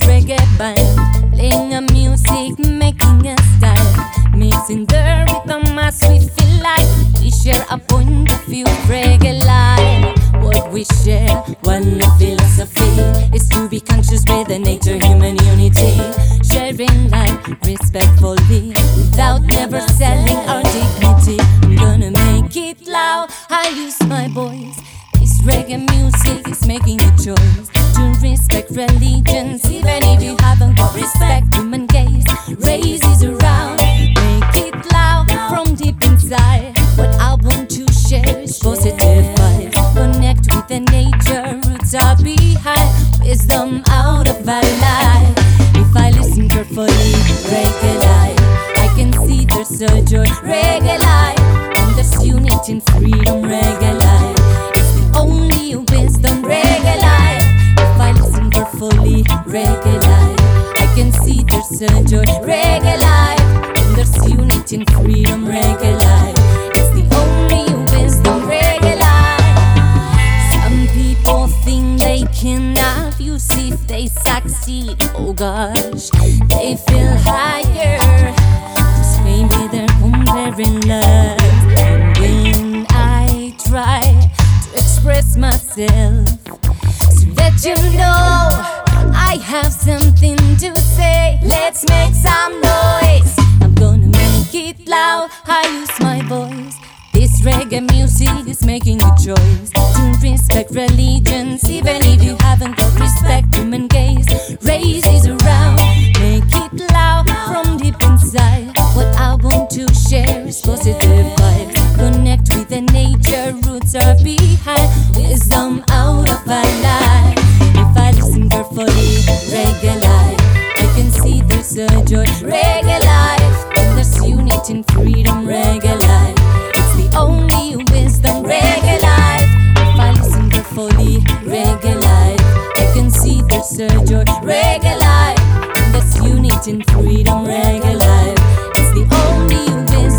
Reggae band, playing a music, making a style, mixing the rhythm as we feel like we share a point of view, reggae life. What we share, one philosophy is to be conscious with the nature, human unity, sharing life respectfully without. Respect religions, even if you haven't got respect. Human gaze raises around, make it loud from deep inside. What I want to share is positive vibes. Connect with the nature, roots are behind, wisdom out of our life. If I listen carefully, reggae life, I can see there's a joy, reggae life, and there's unity and freedom, there's a reggae life, and there's unity and freedom, reggae life. It's the only wisdom, reggae life. Some people think they can have you see if they succeed. Oh gosh, they feel higher. Cause maybe they're comparing love. And when I try to express myself, so that you know I have something to say, let's make some noise. I'm gonna make it loud. I use my voice. This reggae music is making a choice to respect religions, even if you haven't got respect. Human gaze raises around, make it loud from deep inside. What I want to share is positive vibes. Connect with the nature, roots are behind, reggae life, I can see there's a joy, reggae life, and there's unity and freedom, reggae life. It's the only wisdom, reggae life. If I listen carefully, reggae life, I can see there's a joy, reggae life, and there's unity and freedom, reggae life. It's the only wisdom,